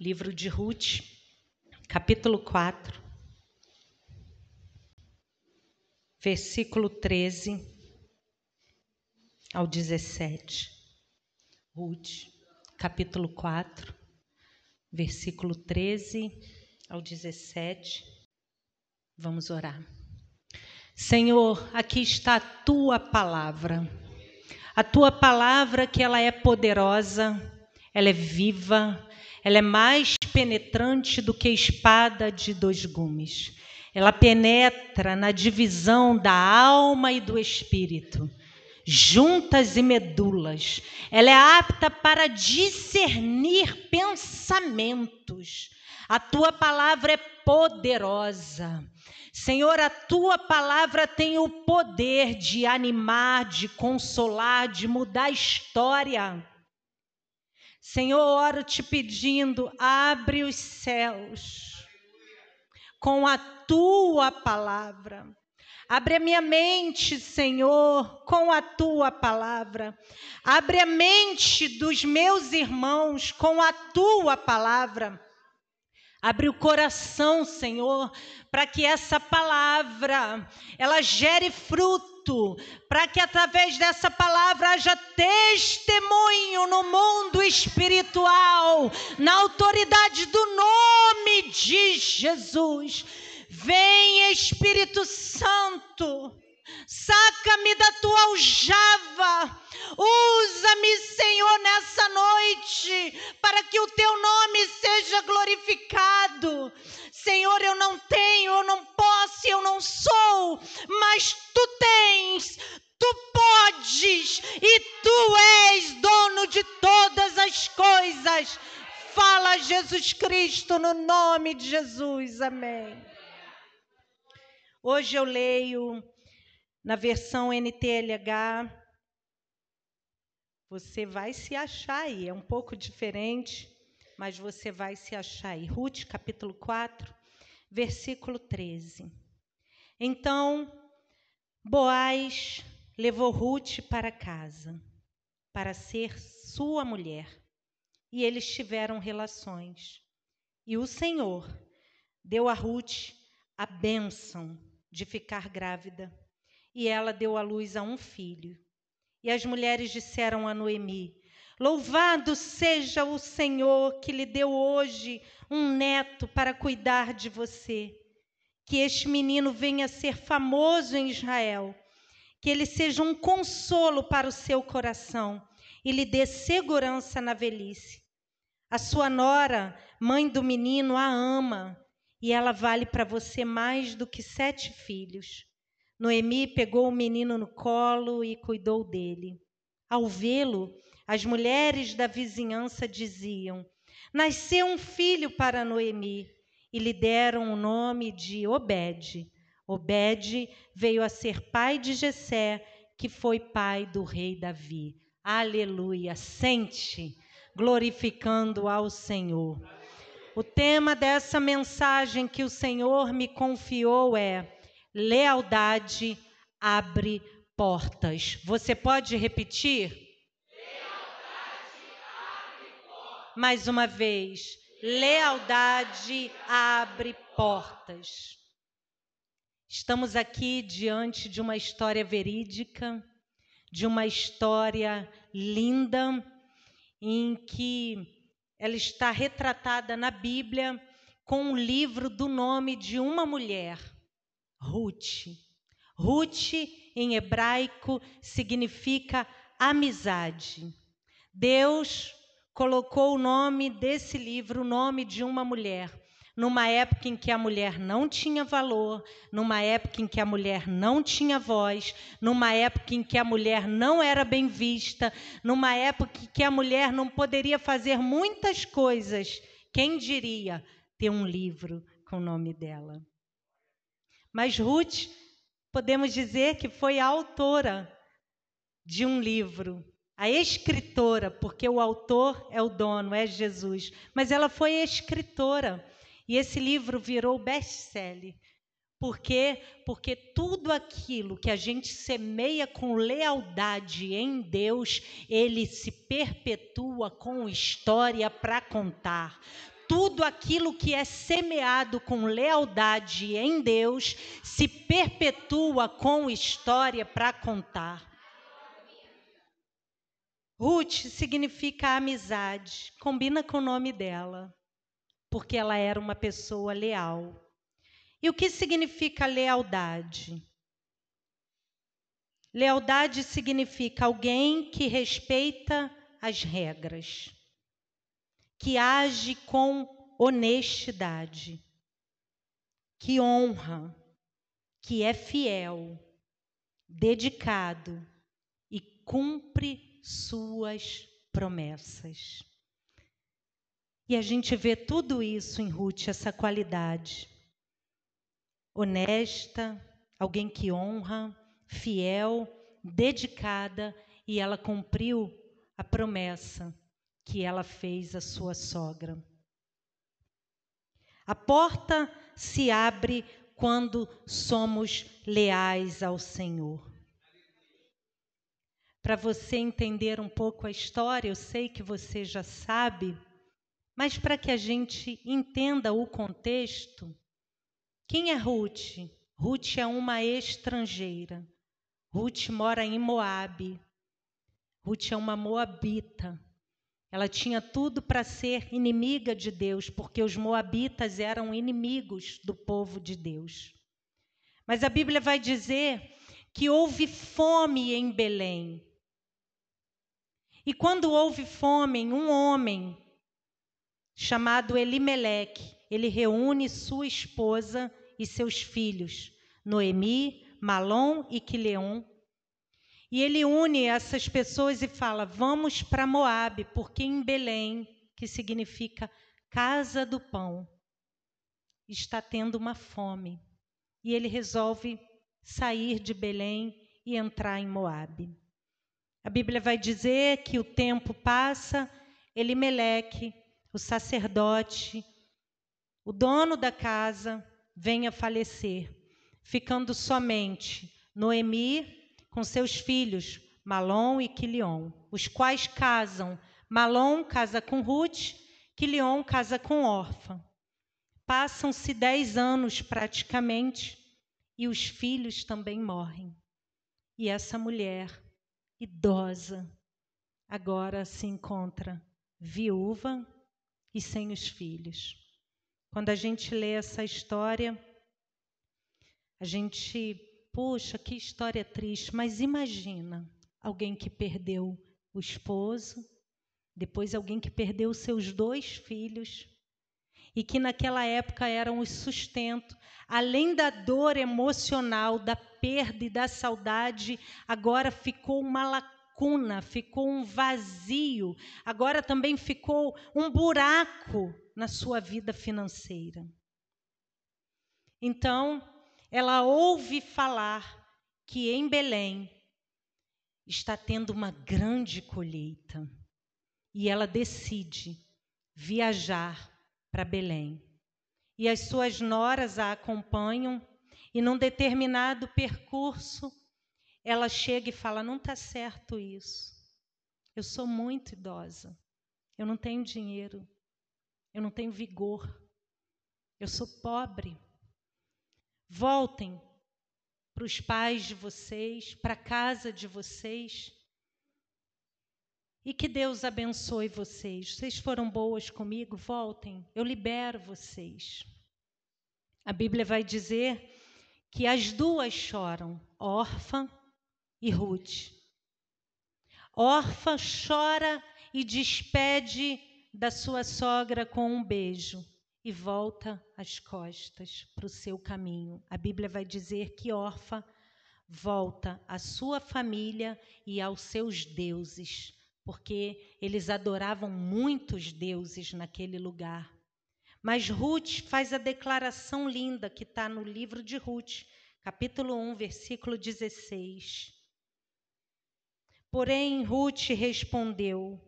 livro de Ruth, capítulo 4, versículo 13 ao 17. Ruth, capítulo 4, versículo 13 ao 17. Vamos orar. Senhor, aqui está a tua palavra. A tua palavra que ela é poderosa, ela é viva, ela é mais penetrante do que espada de dois gumes. Ela penetra na divisão da alma e do espírito, juntas e medulas. Ela é apta para discernir pensamentos. A tua palavra é poderosa. Senhor, a tua palavra tem o poder de animar, de consolar, de mudar a história. Senhor, oro te pedindo, abre os céus com a tua palavra. Abre a minha mente, Senhor, com a tua palavra. Abre a mente dos meus irmãos com a tua palavra. Abre o coração, Senhor, para que essa palavra ela gere fruto, para que através dessa palavra haja testemunho no mundo espiritual, na autoridade do nome de Jesus. Vem Espírito Santo, saca-me da tua aljava Usa-me, Senhor, nessa noite, para que o teu nome seja glorificado. Senhor, eu não tenho, eu não posso, eu não sou, mas tu tens, tu podes e tu és dono de todas as coisas. Fala, Jesus Cristo, no nome de Jesus. Amém. Hoje eu leio na versão NTLH você vai se achar aí, é um pouco diferente, mas você vai se achar aí. Ruth, capítulo 4, versículo 13. Então, Boaz levou Ruth para casa, para ser sua mulher, e eles tiveram relações. E o Senhor deu a Ruth a bênção de ficar grávida, e ela deu à luz a um filho. E as mulheres disseram a Noemi: Louvado seja o Senhor que lhe deu hoje um neto para cuidar de você. Que este menino venha a ser famoso em Israel. Que ele seja um consolo para o seu coração e lhe dê segurança na velhice. A sua nora, mãe do menino, a ama e ela vale para você mais do que sete filhos. Noemi pegou o menino no colo e cuidou dele. Ao vê-lo, as mulheres da vizinhança diziam: Nasceu um filho para Noemi, e lhe deram o nome de Obed. Obed veio a ser pai de Jessé, que foi pai do rei Davi. Aleluia. Sente, glorificando ao Senhor. O tema dessa mensagem que o Senhor me confiou é Lealdade abre portas. Você pode repetir? Lealdade abre portas. Mais uma vez. Lealdade abre portas. Estamos aqui diante de uma história verídica, de uma história linda, em que ela está retratada na Bíblia com um livro do nome de uma mulher Ruth. Ruth, em hebraico, significa amizade. Deus colocou o nome desse livro, o nome de uma mulher, numa época em que a mulher não tinha valor, numa época em que a mulher não tinha voz, numa época em que a mulher não era bem vista, numa época em que a mulher não poderia fazer muitas coisas. Quem diria ter um livro com o nome dela? Mas Ruth, podemos dizer que foi a autora de um livro, a escritora, porque o autor é o dono, é Jesus, mas ela foi a escritora. E esse livro virou best-seller. Por quê? Porque tudo aquilo que a gente semeia com lealdade em Deus, ele se perpetua com história para contar tudo aquilo que é semeado com lealdade em Deus se perpetua com história para contar. Ruth significa amizade, combina com o nome dela, porque ela era uma pessoa leal. E o que significa lealdade? Lealdade significa alguém que respeita as regras, que age com honestidade, que honra, que é fiel, dedicado e cumpre suas promessas. E a gente vê tudo isso em Ruth, essa qualidade. Honesta, alguém que honra, fiel, dedicada, e ela cumpriu a promessa que ela fez à sua sogra. A porta se abre quando somos leais ao Senhor para você entender um pouco a história, eu sei que você já sabe, mas para que a gente entenda o contexto, quem é Ruth? Ruth é uma estrangeira. Ruth mora em Moabe. Ruth é uma moabita. Ela tinha tudo para ser inimiga de Deus, porque os moabitas eram inimigos do povo de Deus. Mas a Bíblia vai dizer que houve fome em Belém. E quando houve fome, um homem chamado Elimeleque, ele reúne sua esposa e seus filhos, Noemi, Malom e Quileon. E ele une essas pessoas e fala: "Vamos para Moabe, porque em Belém, que significa casa do pão, está tendo uma fome". E ele resolve sair de Belém e entrar em Moabe. A Bíblia vai dizer que o tempo passa, Elimeleque, o sacerdote, o dono da casa, vem a falecer, ficando somente Noemi com seus filhos, Malom e Quilion, os quais casam. Malom casa com Ruth, Quilion casa com Orfa. Passam-se dez anos praticamente e os filhos também morrem. E essa mulher idosa, agora se encontra viúva e sem os filhos. Quando a gente lê essa história, a gente, puxa, que história triste, mas imagina alguém que perdeu o esposo, depois alguém que perdeu seus dois filhos, e que naquela época eram o sustento, além da dor emocional, da perda e da saudade, agora ficou uma lacuna, ficou um vazio, agora também ficou um buraco na sua vida financeira. Então, ela ouve falar que em Belém está tendo uma grande colheita e ela decide viajar para Belém. E as suas noras a acompanham, e num determinado percurso, ela chega e fala: Não está certo isso. Eu sou muito idosa. Eu não tenho dinheiro. Eu não tenho vigor. Eu sou pobre. Voltem para os pais de vocês, para a casa de vocês e que Deus abençoe vocês. Vocês foram boas comigo, voltem, eu libero vocês. A Bíblia vai dizer que as duas choram, Orfa e Ruth. Orfa chora e despede da sua sogra com um beijo e volta as costas para o seu caminho. A Bíblia vai dizer que Orfa volta à sua família e aos seus deuses porque eles adoravam muitos deuses naquele lugar. Mas Ruth faz a declaração linda que está no livro de Ruth, capítulo 1, versículo 16. Porém, Ruth respondeu: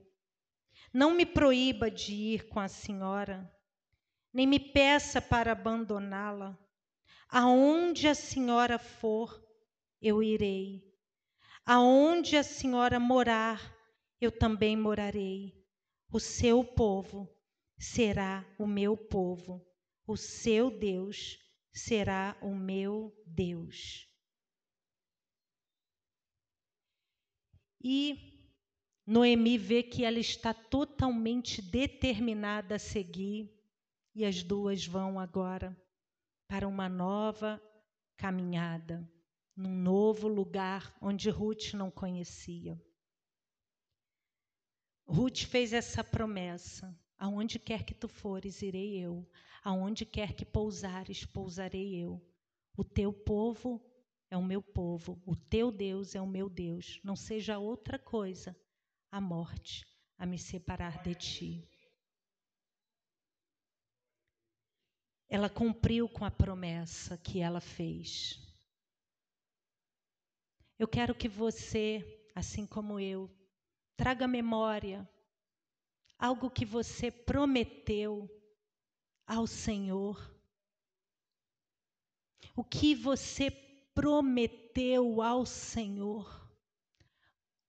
Não me proíba de ir com a senhora, nem me peça para abandoná-la. Aonde a senhora for, eu irei. Aonde a senhora morar, eu também morarei. O seu povo será o meu povo, o seu Deus será o meu Deus. E Noemi vê que ela está totalmente determinada a seguir, e as duas vão agora para uma nova caminhada, num novo lugar onde Ruth não conhecia. Ruth fez essa promessa: aonde quer que tu fores, irei eu, aonde quer que pousares, pousarei eu. O teu povo é o meu povo, o teu Deus é o meu Deus. Não seja outra coisa a morte a me separar de ti. Ela cumpriu com a promessa que ela fez. Eu quero que você, assim como eu, traga memória algo que você prometeu ao Senhor. O que você prometeu ao Senhor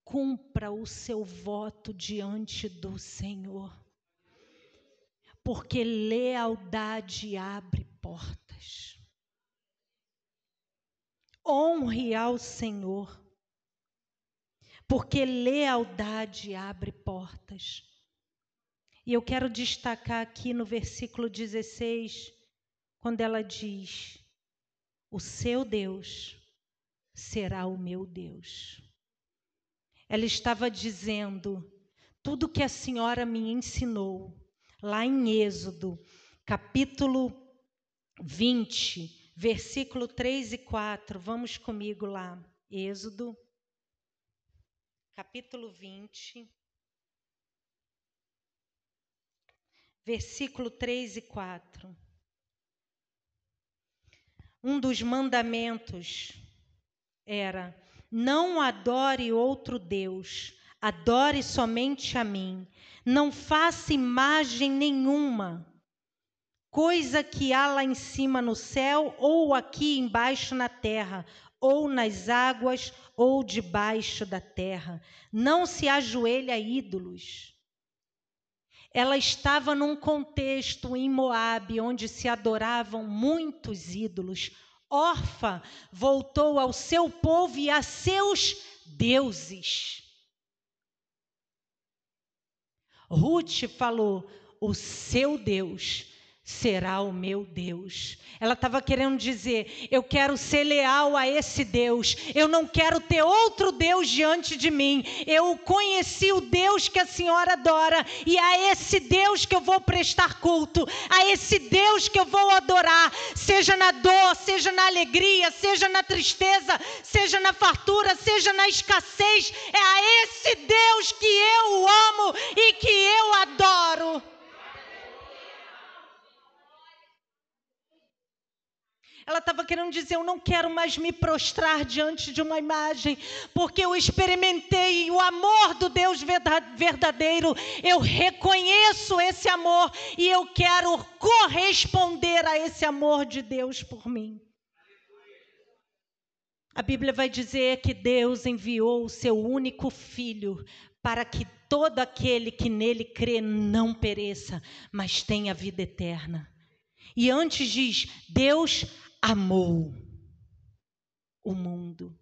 cumpra o seu voto diante do Senhor. Porque lealdade abre portas. Honre ao Senhor. Porque lealdade abre portas. E eu quero destacar aqui no versículo 16, quando ela diz: O seu Deus será o meu Deus. Ela estava dizendo: tudo que a senhora me ensinou, lá em Êxodo, capítulo 20, versículo 3 e 4. Vamos comigo lá. Êxodo, capítulo 20, versículo 3 e 4. Um dos mandamentos era não adore outro Deus, adore somente a mim. Não faça imagem nenhuma, coisa que há lá em cima no céu, ou aqui embaixo na terra, ou nas águas, ou debaixo da terra. Não se ajoelhe a ídolos. Ela estava num contexto em Moabe onde se adoravam muitos ídolos, órfã voltou ao seu povo e a seus deuses. Ruth falou: o seu Deus será o meu Deus. Ela estava querendo dizer: eu quero ser leal a esse Deus, eu não quero ter outro Deus diante de mim. Eu conheci o Deus que a senhora adora, e a esse Deus que eu vou prestar culto, a esse Deus que eu vou adorar, seja na dor, seja na alegria, seja na tristeza, seja na fartura, seja na escassez. É a esse Deus que eu amo e que eu adoro. Ela estava querendo dizer: Eu não quero mais me prostrar diante de uma imagem, porque eu experimentei o amor do Deus verdadeiro. Eu reconheço esse amor e eu quero corresponder a esse amor de Deus por mim. A Bíblia vai dizer que Deus enviou o seu único filho para que todo aquele que nele crê não pereça, mas tenha vida eterna. E antes diz: Deus amou o mundo.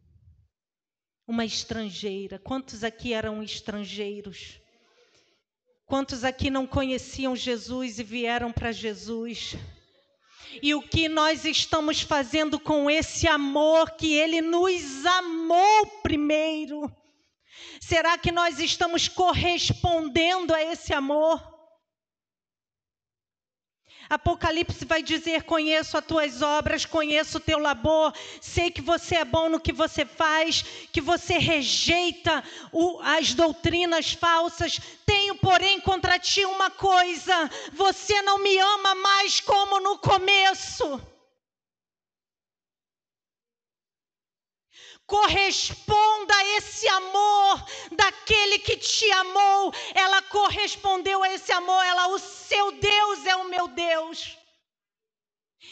Uma estrangeira. Quantos aqui eram estrangeiros? Quantos aqui não conheciam Jesus e vieram para Jesus? E o que nós estamos fazendo com esse amor que Ele nos amou primeiro? Será que nós estamos correspondendo a esse amor? Apocalipse vai dizer: Conheço as tuas obras, conheço o teu labor, sei que você é bom no que você faz, que você rejeita o, as doutrinas falsas. Tenho, porém, contra ti uma coisa: você não me ama mais como no começo. corresponda esse amor daquele que te amou. Ela correspondeu a esse amor, ela, o seu Deus é o meu Deus.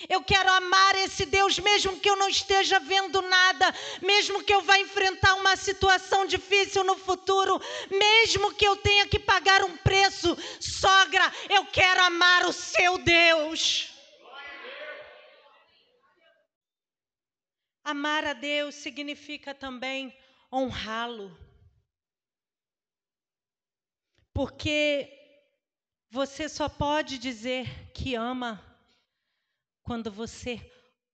Eu quero amar esse Deus, mesmo que eu não esteja vendo nada, mesmo que eu vá enfrentar uma situação difícil no futuro, mesmo que eu tenha que pagar um preço. Sogra, eu quero amar o seu Deus. Amar a Deus significa também honrá-lo. Porque você só pode dizer que ama quando você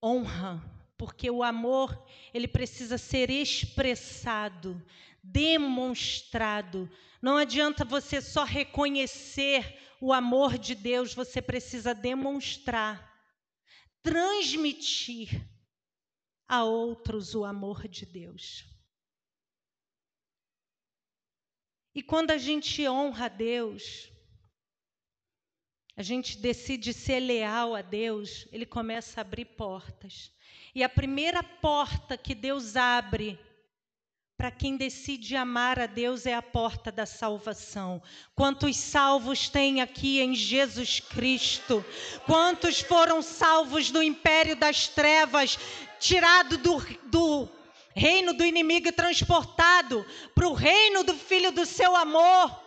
honra, porque o amor, ele precisa ser expressado, demonstrado. Não adianta você só reconhecer o amor de Deus, você precisa demonstrar, transmitir a outros o amor de Deus. E quando a gente honra a Deus, a gente decide ser leal a Deus, Ele começa a abrir portas. E a primeira porta que Deus abre para quem decide amar a Deus é a porta da salvação. Quantos salvos tem aqui em Jesus Cristo? Quantos foram salvos do império das trevas, tirado do, do reino do inimigo transportado para o reino do Filho do seu amor?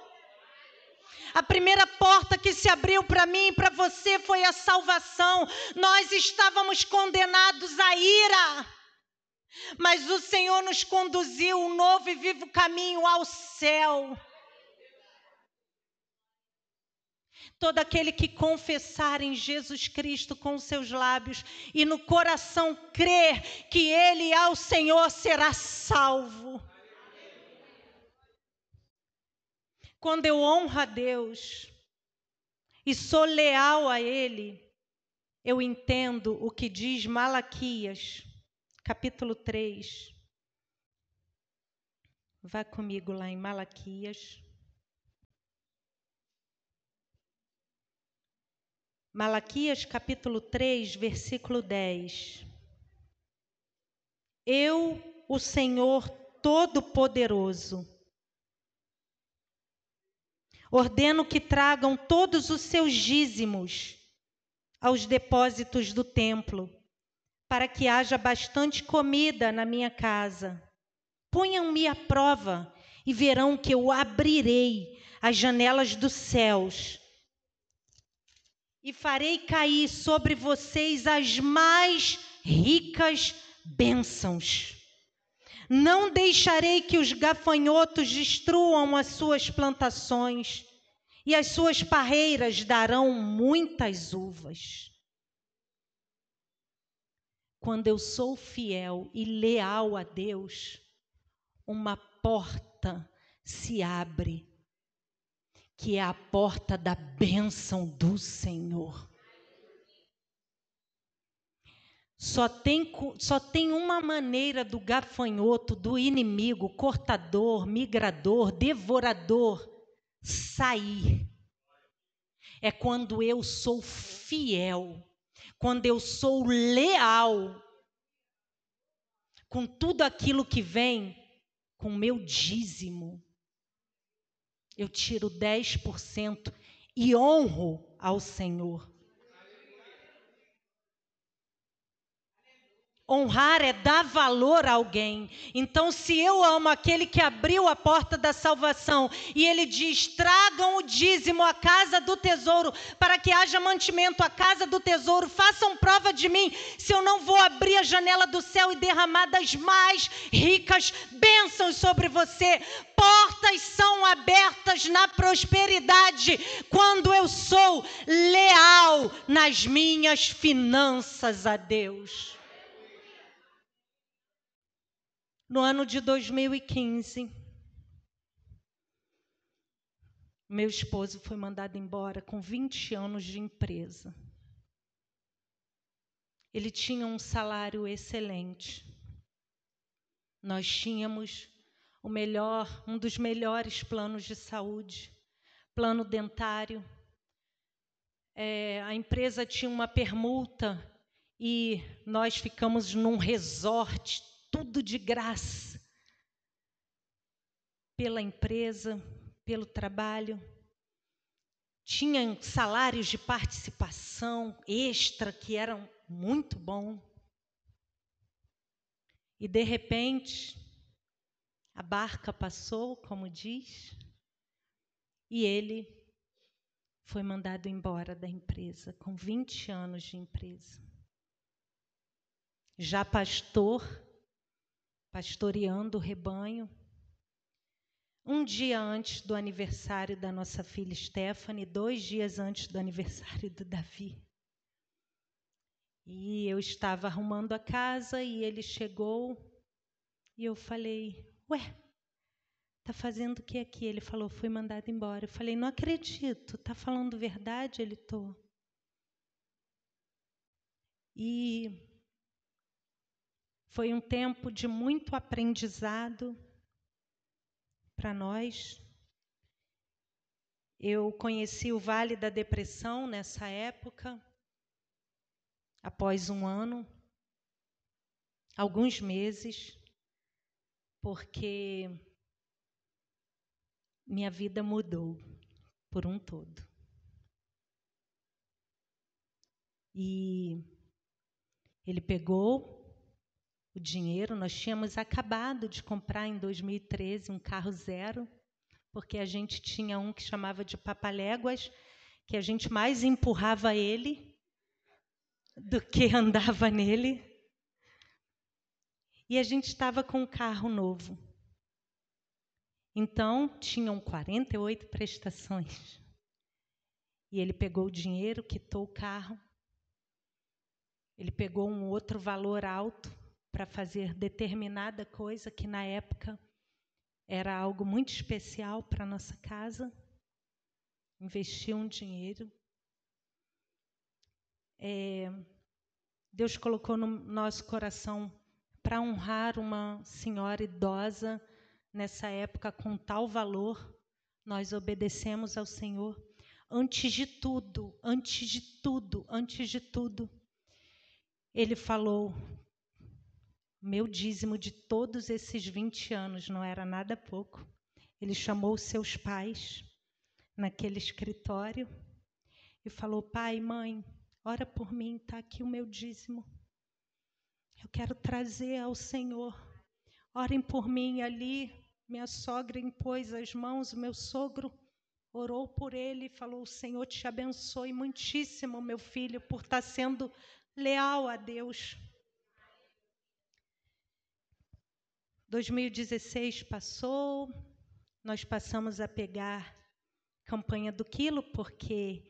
A primeira porta que se abriu para mim e para você foi a salvação. Nós estávamos condenados à ira. Mas o Senhor nos conduziu um novo e vivo caminho ao céu. Todo aquele que confessar em Jesus Cristo com seus lábios e no coração crer que Ele é o Senhor será salvo. Quando eu honro a Deus e sou leal a Ele, eu entendo o que diz Malaquias, capítulo 3. Vá comigo lá em Malaquias. Malaquias capítulo 3, versículo 10. Eu, o Senhor Todo-Poderoso, Ordeno que tragam todos os seus dízimos aos depósitos do templo, para que haja bastante comida na minha casa. Ponham-me à prova e verão que eu abrirei as janelas dos céus e farei cair sobre vocês as mais ricas bênçãos. Não deixarei que os gafanhotos destruam as suas plantações, e as suas parreiras darão muitas uvas. Quando eu sou fiel e leal a Deus, uma porta se abre, que é a porta da bênção do Senhor. Só tem, só tem uma maneira do gafanhoto, do inimigo, cortador, migrador, devorador, sair. É quando eu sou fiel, quando eu sou leal com tudo aquilo que vem, com meu dízimo. Eu tiro 10% e honro ao Senhor. Honrar é dar valor a alguém. Então, se eu amo aquele que abriu a porta da salvação e ele diz: tragam o dízimo à casa do tesouro, para que haja mantimento à casa do tesouro, façam prova de mim, se eu não vou abrir a janela do céu e derramar das mais ricas bênçãos sobre você. Portas são abertas na prosperidade quando eu sou leal nas minhas finanças a Deus. No ano de 2015, meu esposo foi mandado embora com 20 anos de empresa. Ele tinha um salário excelente. Nós tínhamos o melhor, um dos melhores planos de saúde, plano dentário. É, a empresa tinha uma permuta e nós ficamos num resort tudo de graça. Pela empresa, pelo trabalho. tinha salários de participação extra que eram muito bom. E de repente, a barca passou, como diz, e ele foi mandado embora da empresa com 20 anos de empresa. Já pastor, pastoreando o rebanho, um dia antes do aniversário da nossa filha Stephanie, dois dias antes do aniversário do Davi. E eu estava arrumando a casa e ele chegou e eu falei: Ué, tá fazendo o que aqui? Ele falou: Fui mandado embora. Eu falei: Não acredito, tá falando verdade? Ele tô. E foi um tempo de muito aprendizado para nós. Eu conheci o Vale da Depressão nessa época, após um ano, alguns meses, porque minha vida mudou por um todo. E ele pegou o dinheiro. Nós tínhamos acabado de comprar em 2013 um carro zero, porque a gente tinha um que chamava de Papaléguas, que a gente mais empurrava ele do que andava nele. E a gente estava com um carro novo. Então, tinham 48 prestações. E ele pegou o dinheiro, quitou o carro. Ele pegou um outro valor alto para fazer determinada coisa que na época era algo muito especial para nossa casa. Investiu um dinheiro. É, Deus colocou no nosso coração para honrar uma senhora idosa nessa época com tal valor. Nós obedecemos ao Senhor. Antes de tudo, antes de tudo, antes de tudo, Ele falou: meu dízimo de todos esses 20 anos não era nada pouco. Ele chamou seus pais naquele escritório e falou: Pai, mãe, ora por mim, está aqui o meu dízimo. Eu quero trazer ao Senhor. Orem por mim ali. Minha sogra impôs as mãos, meu sogro orou por ele e falou: O Senhor te abençoe muitíssimo, meu filho, por estar sendo leal a Deus. 2016 passou, nós passamos a pegar campanha do quilo, porque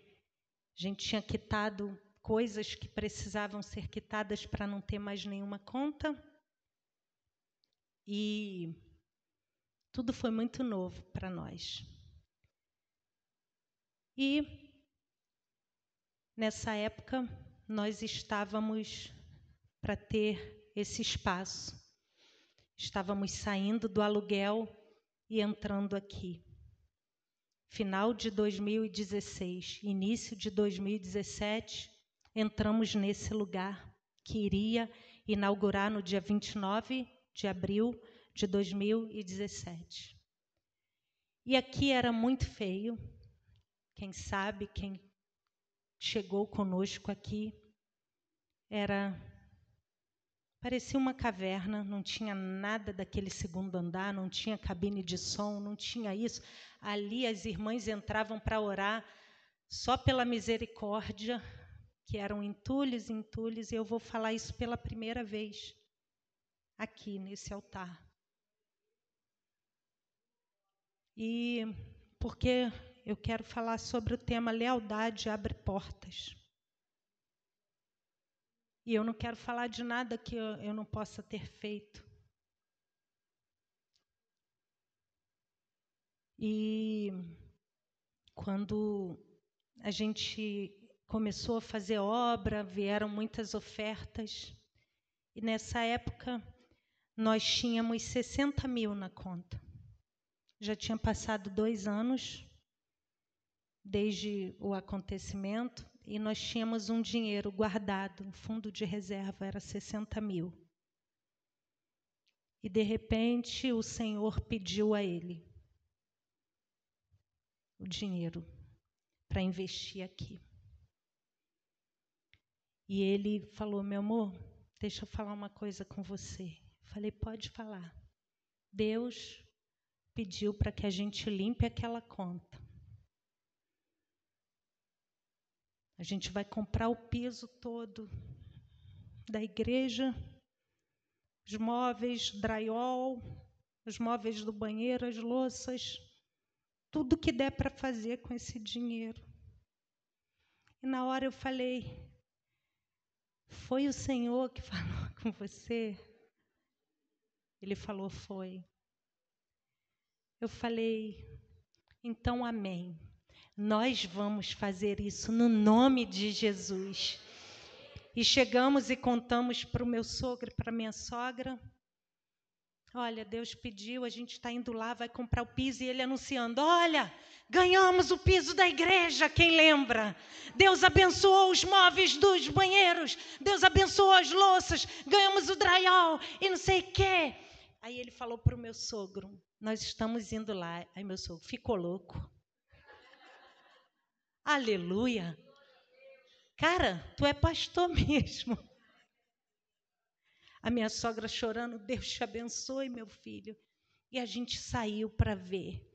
a gente tinha quitado coisas que precisavam ser quitadas para não ter mais nenhuma conta. E tudo foi muito novo para nós. E nessa época nós estávamos para ter esse espaço Estávamos saindo do aluguel e entrando aqui. Final de 2016, início de 2017, entramos nesse lugar que iria inaugurar no dia 29 de abril de 2017. E aqui era muito feio. Quem sabe, quem chegou conosco aqui, era Parecia uma caverna, não tinha nada daquele segundo andar, não tinha cabine de som, não tinha isso. Ali as irmãs entravam para orar só pela misericórdia, que eram entulhos, entulhos, e eu vou falar isso pela primeira vez aqui nesse altar. E porque eu quero falar sobre o tema lealdade abre portas. E eu não quero falar de nada que eu, eu não possa ter feito. E quando a gente começou a fazer obra, vieram muitas ofertas. E nessa época nós tínhamos 60 mil na conta. Já tinha passado dois anos desde o acontecimento e nós tínhamos um dinheiro guardado, um fundo de reserva, era 60 mil. E de repente o Senhor pediu a ele o dinheiro para investir aqui. E ele falou: Meu amor, deixa eu falar uma coisa com você. Falei: Pode falar. Deus pediu para que a gente limpe aquela conta. A gente vai comprar o piso todo da igreja, os móveis, drywall, os móveis do banheiro, as louças, tudo que der para fazer com esse dinheiro. E na hora eu falei: foi o Senhor que falou com você? Ele falou: Foi. Eu falei: Então, amém. Nós vamos fazer isso no nome de Jesus. E chegamos e contamos para o meu sogro e para minha sogra. Olha, Deus pediu, a gente está indo lá, vai comprar o piso, e ele anunciando: Olha, ganhamos o piso da igreja, quem lembra? Deus abençoou os móveis dos banheiros, Deus abençoou as louças, ganhamos o drywall e não sei o quê. Aí ele falou para o meu sogro: Nós estamos indo lá. Aí meu sogro ficou louco. Aleluia. Cara, tu é pastor mesmo. A minha sogra chorando, Deus te abençoe, meu filho. E a gente saiu para ver.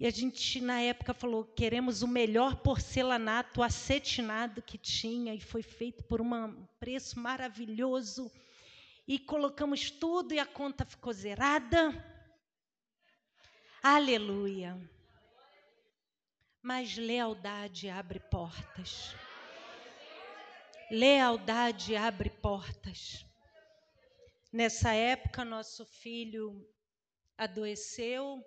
E a gente, na época, falou: queremos o melhor porcelanato acetinado que tinha, e foi feito por um preço maravilhoso. E colocamos tudo, e a conta ficou zerada. Aleluia. Mas lealdade abre portas. Lealdade abre portas. Nessa época, nosso filho adoeceu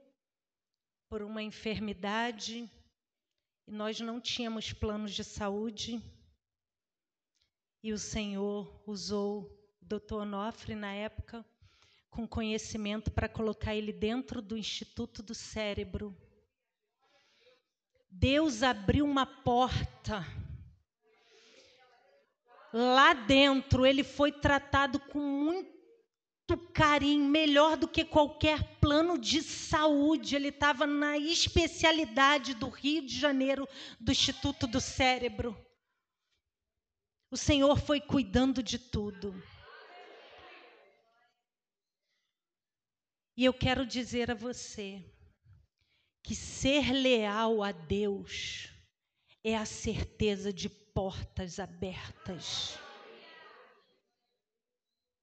por uma enfermidade e nós não tínhamos planos de saúde. E o Senhor usou o doutor Onofre, na época, com conhecimento para colocar ele dentro do Instituto do Cérebro. Deus abriu uma porta lá dentro ele foi tratado com muito carinho, melhor do que qualquer plano de saúde. Ele estava na especialidade do Rio de Janeiro, do Instituto do Cérebro. O Senhor foi cuidando de tudo. E eu quero dizer a você que ser leal a Deus é a certeza de portas abertas.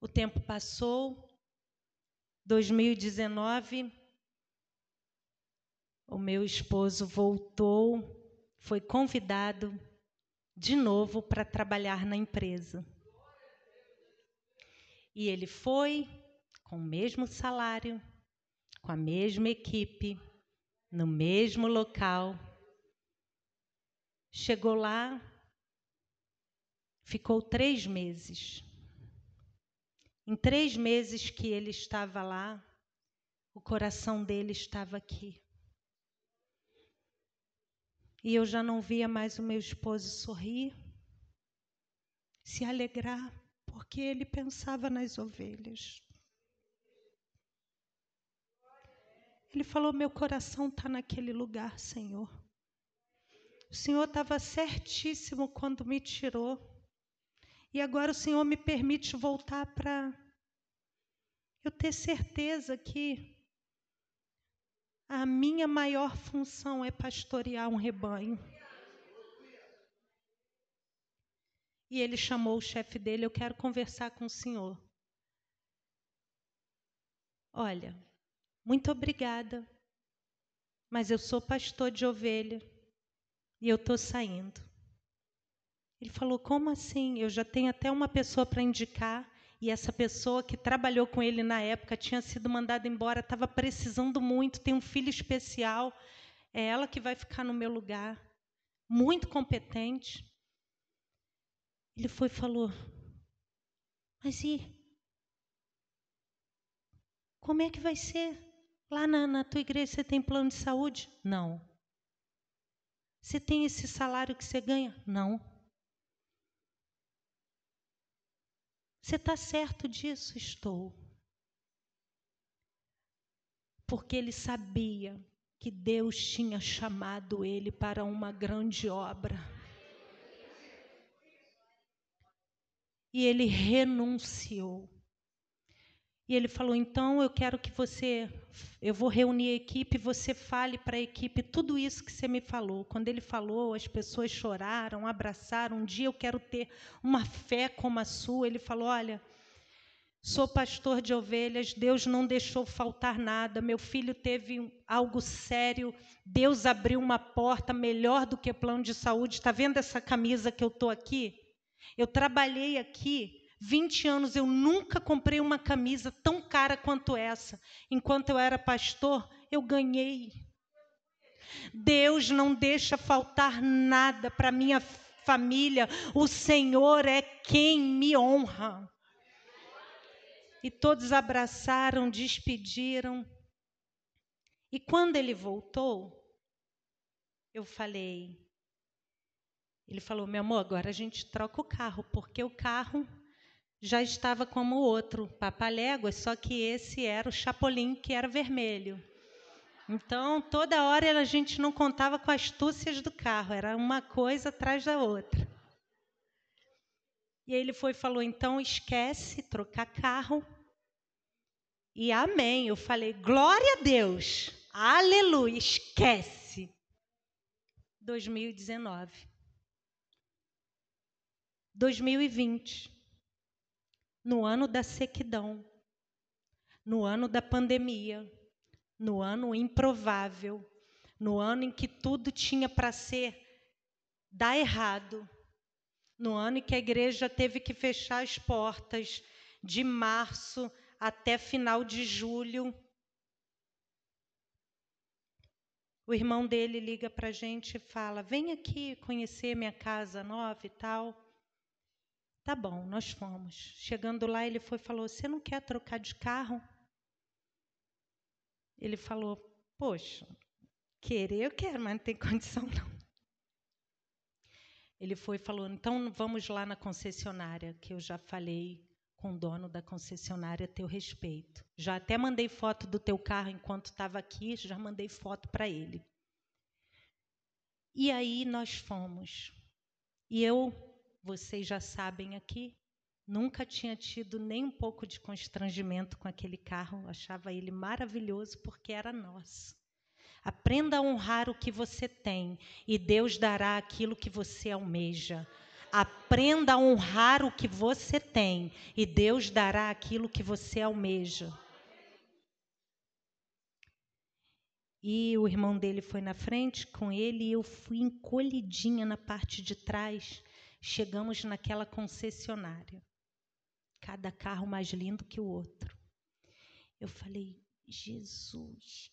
O tempo passou, 2019, o meu esposo voltou, foi convidado de novo para trabalhar na empresa. E ele foi com o mesmo salário, com a mesma equipe, no mesmo local. Chegou lá, ficou três meses. Em três meses que ele estava lá, o coração dele estava aqui. E eu já não via mais o meu esposo sorrir, se alegrar, porque ele pensava nas ovelhas. Ele falou: Meu coração está naquele lugar, Senhor. O Senhor estava certíssimo quando me tirou. E agora o Senhor me permite voltar para eu ter certeza que a minha maior função é pastorear um rebanho. E ele chamou o chefe dele, eu quero conversar com o senhor. Olha, muito obrigada, mas eu sou pastor de ovelha e eu estou saindo. Ele falou: Como assim? Eu já tenho até uma pessoa para indicar. E essa pessoa que trabalhou com ele na época tinha sido mandada embora, estava precisando muito, tem um filho especial. É ela que vai ficar no meu lugar. Muito competente. Ele foi e falou: Mas e? Como é que vai ser? Lá na, na tua igreja você tem plano de saúde? Não. Você tem esse salário que você ganha? Não. Você está certo disso? Estou. Porque ele sabia que Deus tinha chamado ele para uma grande obra. E ele renunciou. E ele falou: então eu quero que você, eu vou reunir a equipe, você fale para a equipe tudo isso que você me falou. Quando ele falou, as pessoas choraram, abraçaram. Um dia eu quero ter uma fé como a sua. Ele falou: olha. Sou pastor de ovelhas, Deus não deixou faltar nada. Meu filho teve algo sério, Deus abriu uma porta melhor do que plano de saúde. Está vendo essa camisa que eu estou aqui? Eu trabalhei aqui 20 anos, eu nunca comprei uma camisa tão cara quanto essa. Enquanto eu era pastor, eu ganhei. Deus não deixa faltar nada para minha família. O Senhor é quem me honra. E todos abraçaram, despediram. E quando ele voltou, eu falei. Ele falou: meu amor, agora a gente troca o carro, porque o carro já estava como o outro, papaléguas, só que esse era o chapolim, que era vermelho. Então, toda hora a gente não contava com as astúcias do carro, era uma coisa atrás da outra. E ele foi falou: então esquece trocar carro. E amém. Eu falei: glória a Deus, aleluia, esquece. 2019. 2020 no ano da sequidão, no ano da pandemia, no ano improvável, no ano em que tudo tinha para ser dar errado, no ano em que a igreja teve que fechar as portas de março até final de julho. O irmão dele liga para a gente e fala: Vem aqui conhecer minha casa nova e tal. Tá bom, nós fomos. Chegando lá, ele foi e falou: Você não quer trocar de carro? Ele falou: Poxa, querer eu quero, mas não tem condição não. Ele foi e falou: Então vamos lá na concessionária, que eu já falei com o dono da concessionária a teu respeito. Já até mandei foto do teu carro enquanto estava aqui, já mandei foto para ele. E aí nós fomos. E eu vocês já sabem aqui, nunca tinha tido nem um pouco de constrangimento com aquele carro, achava ele maravilhoso porque era nosso. Aprenda a honrar o que você tem e Deus dará aquilo que você almeja. Aprenda a honrar o que você tem e Deus dará aquilo que você almeja. E o irmão dele foi na frente com ele e eu fui encolhidinha na parte de trás. Chegamos naquela concessionária. Cada carro mais lindo que o outro. Eu falei, Jesus.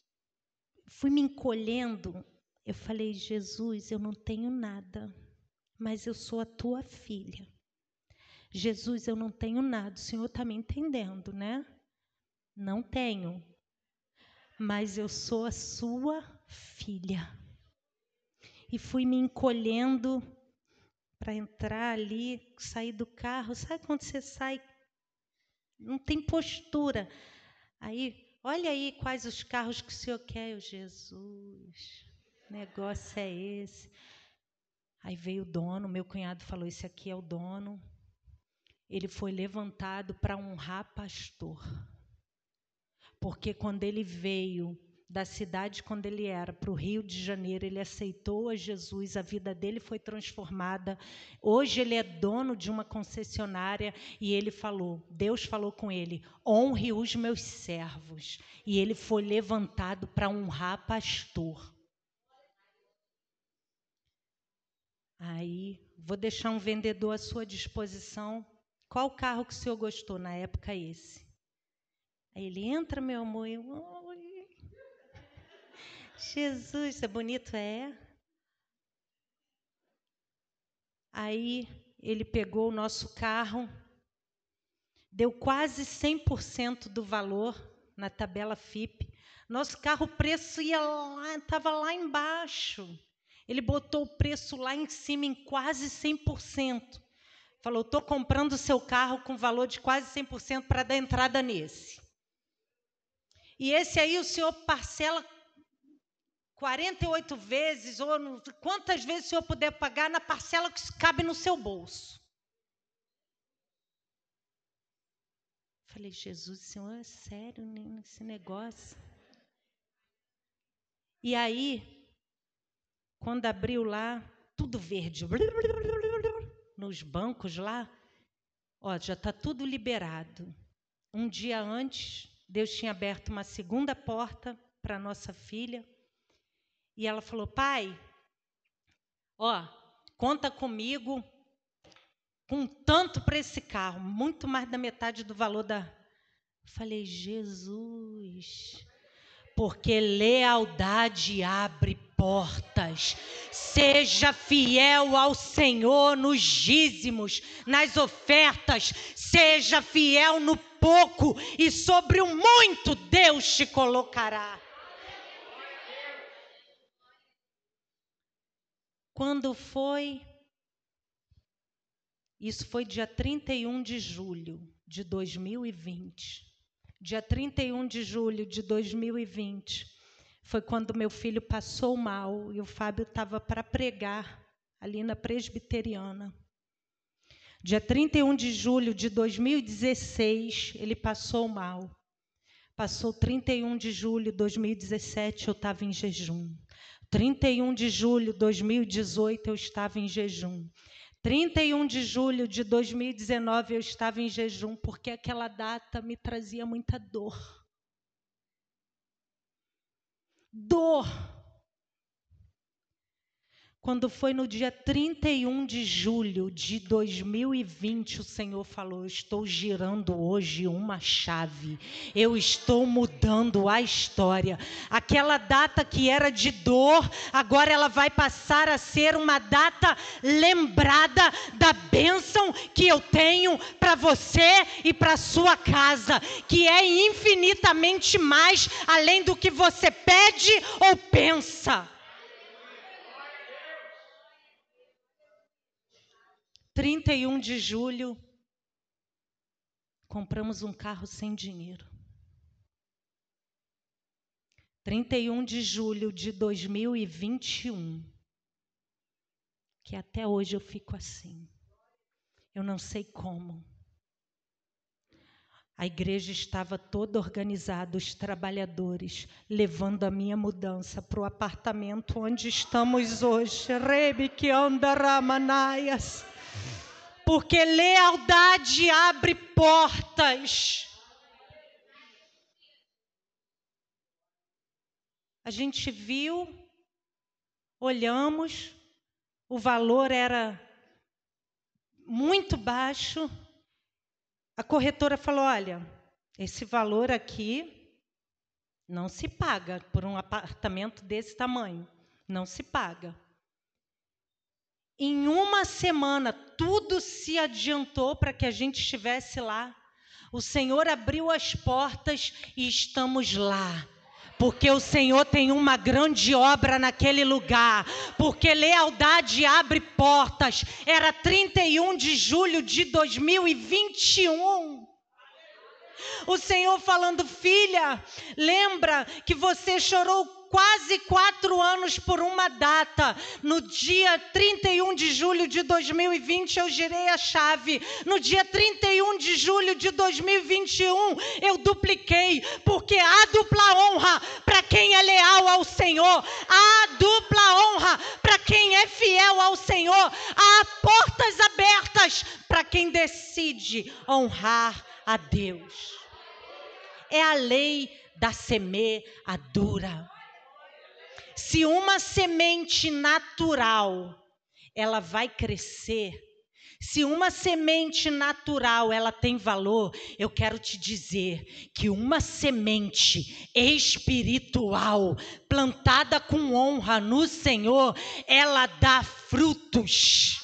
Fui me encolhendo. Eu falei, Jesus, eu não tenho nada, mas eu sou a tua filha. Jesus, eu não tenho nada. O Senhor está me entendendo, né? Não tenho. Mas eu sou a sua filha. E fui me encolhendo para entrar ali, sair do carro. Sabe quando você sai? Não tem postura. Aí, olha aí quais os carros que o senhor quer. Eu, Jesus, negócio é esse. Aí veio o dono, meu cunhado falou: Esse aqui é o dono. Ele foi levantado para honrar pastor. Porque quando ele veio da cidade quando ele era para o Rio de Janeiro, ele aceitou a Jesus, a vida dele foi transformada. Hoje ele é dono de uma concessionária e ele falou, Deus falou com ele: "Honre os meus servos". E ele foi levantado para honrar pastor. Aí, vou deixar um vendedor à sua disposição. Qual carro que o senhor gostou na época esse? Aí ele entra, meu amor, eu, Jesus, é bonito, é? Aí ele pegou o nosso carro, deu quase 100% do valor na tabela FIP. Nosso carro, preço ia lá, estava lá embaixo. Ele botou o preço lá em cima em quase 100%. Falou: estou comprando o seu carro com valor de quase 100% para dar entrada nesse. E esse aí o senhor parcela 48 vezes, ou quantas vezes o senhor puder pagar na parcela que cabe no seu bolso. Falei, Jesus, senhor, é sério esse negócio? E aí, quando abriu lá, tudo verde, nos bancos lá, ó, já está tudo liberado. Um dia antes, Deus tinha aberto uma segunda porta para nossa filha. E ela falou: Pai, ó, conta comigo com tanto para esse carro, muito mais da metade do valor da. Falei: Jesus, porque lealdade abre portas. Seja fiel ao Senhor nos dízimos, nas ofertas. Seja fiel no pouco e sobre o muito Deus te colocará. Quando foi? Isso foi dia 31 de julho de 2020. Dia 31 de julho de 2020 foi quando meu filho passou mal e o Fábio estava para pregar ali na presbiteriana. Dia 31 de julho de 2016, ele passou mal. Passou 31 de julho de 2017, eu estava em jejum. 31 de julho de 2018, eu estava em jejum. 31 de julho de 2019, eu estava em jejum, porque aquela data me trazia muita dor dor. Quando foi no dia 31 de julho de 2020, o Senhor falou: Estou girando hoje uma chave, eu estou mudando a história. Aquela data que era de dor, agora ela vai passar a ser uma data lembrada da bênção que eu tenho para você e para sua casa, que é infinitamente mais além do que você pede ou pensa. 31 de julho, compramos um carro sem dinheiro. 31 de julho de 2021, que até hoje eu fico assim. Eu não sei como. A igreja estava toda organizada, os trabalhadores, levando a minha mudança para o apartamento onde estamos hoje. Rebe que anda ramanaias porque lealdade abre portas. A gente viu, olhamos, o valor era muito baixo. A corretora falou: olha, esse valor aqui não se paga por um apartamento desse tamanho. Não se paga. Em uma semana, tudo se adiantou para que a gente estivesse lá. O Senhor abriu as portas e estamos lá. Porque o Senhor tem uma grande obra naquele lugar. Porque lealdade abre portas. Era 31 de julho de 2021. O Senhor falando, filha, lembra que você chorou quase quatro anos por uma data. No dia 31 de julho de 2020, eu girei a chave. No dia 31 de julho de 2021, eu dupliquei, porque há dupla honra para quem é leal ao Senhor, há dupla honra para quem é fiel ao Senhor, há portas abertas para quem decide honrar a Deus. É a lei da semeadura. Se uma semente natural, ela vai crescer, se uma semente natural ela tem valor, eu quero te dizer que uma semente espiritual plantada com honra no Senhor, ela dá frutos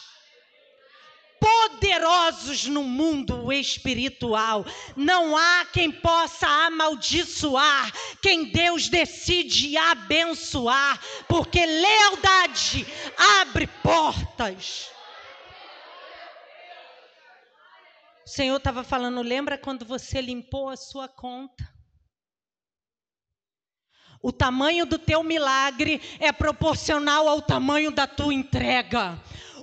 poderosos no mundo espiritual. Não há quem possa amaldiçoar quem Deus decide abençoar, porque lealdade abre portas. O Senhor estava falando, lembra quando você limpou a sua conta? O tamanho do teu milagre é proporcional ao tamanho da tua entrega.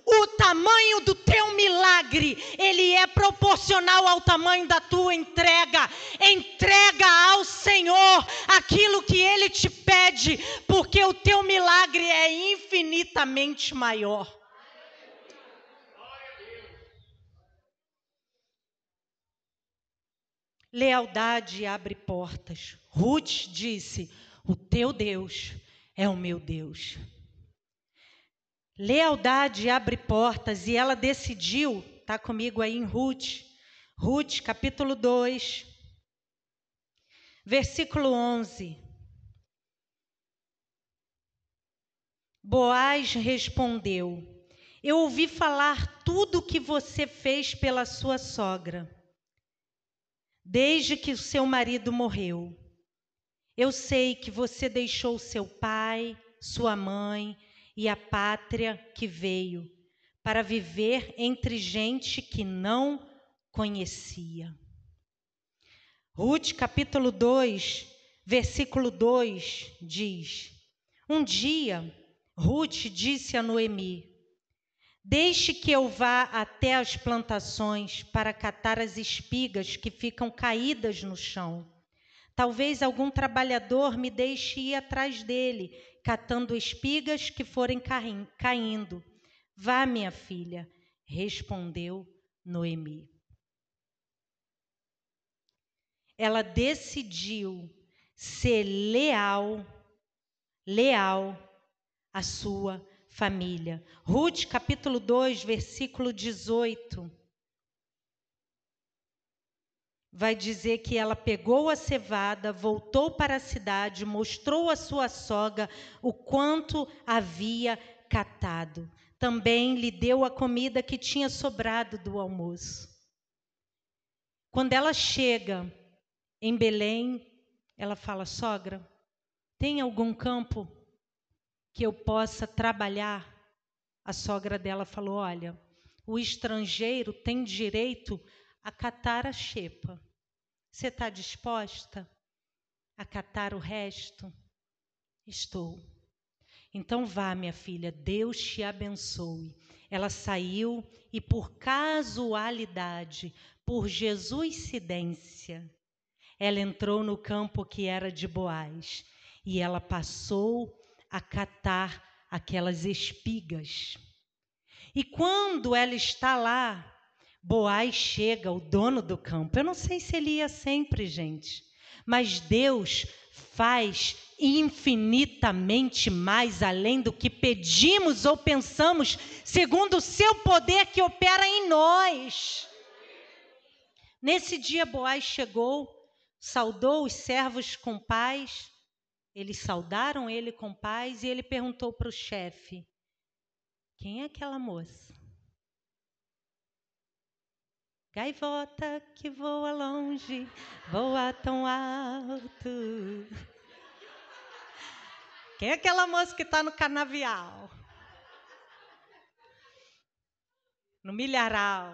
O tamanho do teu milagre, ele é proporcional ao tamanho da tua entrega. Entrega ao Senhor aquilo que ele te pede, porque o teu milagre é infinitamente maior. Lealdade abre portas. Ruth disse: O teu Deus é o meu Deus. Lealdade abre portas e ela decidiu, está comigo aí em Ruth, Ruth capítulo 2, versículo 11. Boaz respondeu: Eu ouvi falar tudo o que você fez pela sua sogra, desde que o seu marido morreu. Eu sei que você deixou seu pai, sua mãe, e a pátria que veio, para viver entre gente que não conhecia. Ruth capítulo 2, versículo 2 diz: Um dia, Ruth disse a Noemi: Deixe que eu vá até as plantações para catar as espigas que ficam caídas no chão. Talvez algum trabalhador me deixe ir atrás dele catando espigas que forem caindo. Vá, minha filha, respondeu Noemi. Ela decidiu ser leal, leal à sua família. Ruth, capítulo 2, versículo 18 vai dizer que ela pegou a cevada, voltou para a cidade, mostrou à sua sogra o quanto havia catado. Também lhe deu a comida que tinha sobrado do almoço. Quando ela chega em Belém, ela fala: Sogra, tem algum campo que eu possa trabalhar? A sogra dela falou: Olha, o estrangeiro tem direito a catar a xepa. Você está disposta a catar o resto? Estou. Então vá, minha filha, Deus te abençoe. Ela saiu e, por casualidade, por Jesuscidência, ela entrou no campo que era de Boaz e ela passou a catar aquelas espigas. E quando ela está lá, Boaz chega, o dono do campo. Eu não sei se ele ia sempre, gente, mas Deus faz infinitamente mais além do que pedimos ou pensamos, segundo o seu poder que opera em nós. Nesse dia, Boaz chegou, saudou os servos com paz, eles saudaram ele com paz e ele perguntou para o chefe: Quem é aquela moça? Gaivota que voa longe, voa tão alto. Quem é aquela moça que está no canavial? No milharal.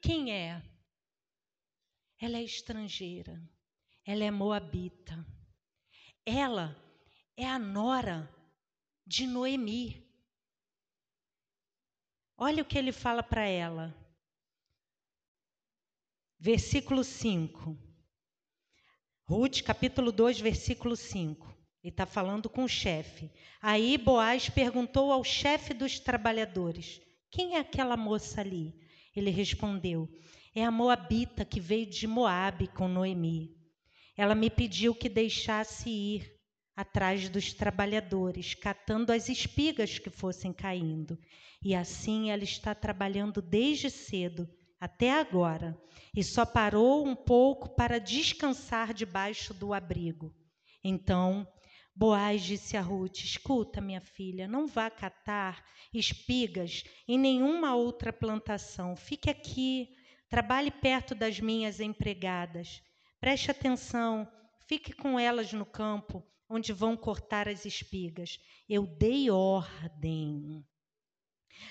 Quem é? Ela é estrangeira. Ela é moabita. Ela é a nora de Noemi. Olha o que ele fala para ela versículo 5. Ruth, capítulo 2, versículo 5. Ele está falando com o chefe. Aí Boaz perguntou ao chefe dos trabalhadores: Quem é aquela moça ali? Ele respondeu: É a Moabita que veio de Moabe com Noemi. Ela me pediu que deixasse ir atrás dos trabalhadores, catando as espigas que fossem caindo. E assim ela está trabalhando desde cedo até agora, e só parou um pouco para descansar debaixo do abrigo. Então, Boaz disse a Ruth: Escuta, minha filha, não vá catar espigas em nenhuma outra plantação. Fique aqui, trabalhe perto das minhas empregadas. Preste atenção, fique com elas no campo, onde vão cortar as espigas. Eu dei ordem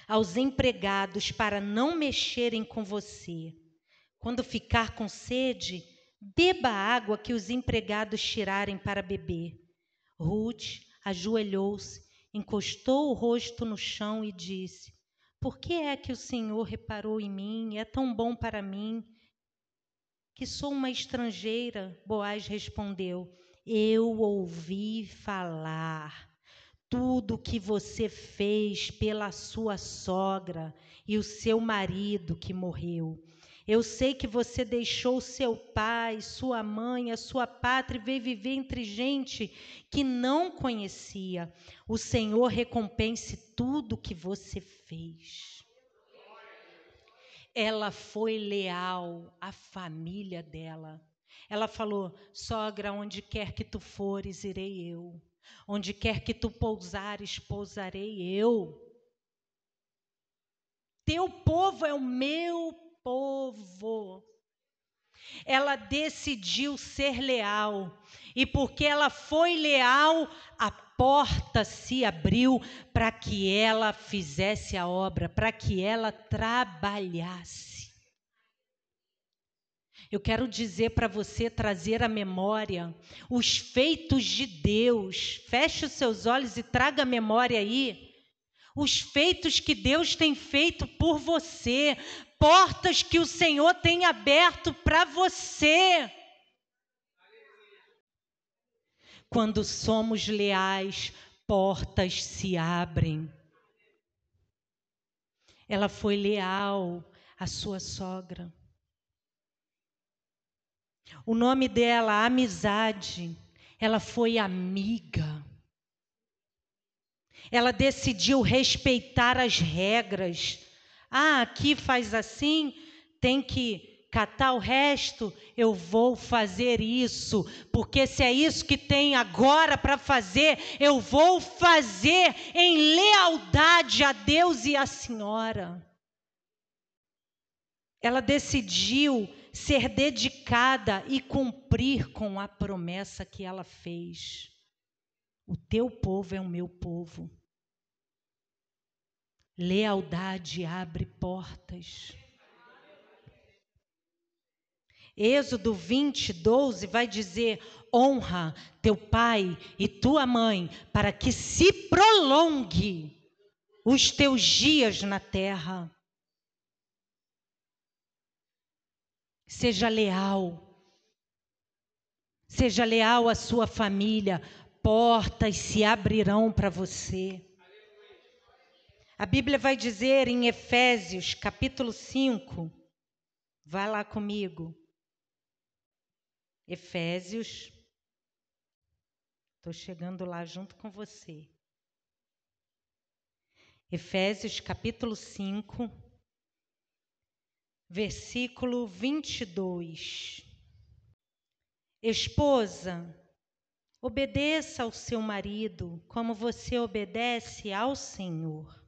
aos empregados para não mexerem com você. Quando ficar com sede, beba a água que os empregados tirarem para beber. Ruth ajoelhou-se, encostou o rosto no chão e disse: Por que é que o Senhor reparou em mim? É tão bom para mim que sou uma estrangeira. Boaz respondeu: Eu ouvi falar tudo que você fez pela sua sogra e o seu marido que morreu. Eu sei que você deixou seu pai, sua mãe, a sua pátria e veio viver entre gente que não conhecia. O Senhor recompense tudo que você fez. Ela foi leal à família dela. Ela falou: Sogra, onde quer que tu fores, irei eu. Onde quer que tu pousares, pousarei eu. Teu povo é o meu povo. Ela decidiu ser leal, e porque ela foi leal, a porta se abriu para que ela fizesse a obra, para que ela trabalhasse. Eu quero dizer para você trazer à memória os feitos de Deus. Feche os seus olhos e traga a memória aí. Os feitos que Deus tem feito por você, portas que o Senhor tem aberto para você. Quando somos leais, portas se abrem. Ela foi leal à sua sogra. O nome dela, amizade. Ela foi amiga. Ela decidiu respeitar as regras. Ah, aqui faz assim, tem que catar o resto, eu vou fazer isso, porque se é isso que tem agora para fazer, eu vou fazer em lealdade a Deus e à Senhora. Ela decidiu ser dedicada e cumprir com a promessa que ela fez. O teu povo é o meu povo. Lealdade abre portas. Êxodo 20, 12 vai dizer: honra teu pai e tua mãe, para que se prolongue os teus dias na terra. Seja leal. Seja leal à sua família. Portas se abrirão para você. A Bíblia vai dizer em Efésios, capítulo 5, vai lá comigo. Efésios, estou chegando lá junto com você. Efésios, capítulo 5, versículo 22. Esposa, obedeça ao seu marido como você obedece ao Senhor.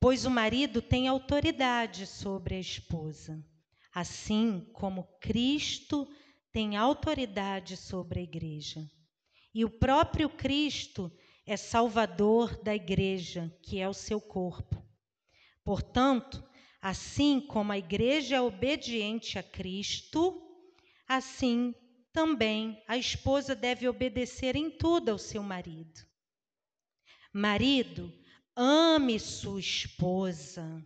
Pois o marido tem autoridade sobre a esposa, assim como Cristo tem autoridade sobre a igreja. E o próprio Cristo é salvador da igreja, que é o seu corpo. Portanto, Assim como a igreja é obediente a Cristo, assim também a esposa deve obedecer em tudo ao seu marido. Marido, ame sua esposa,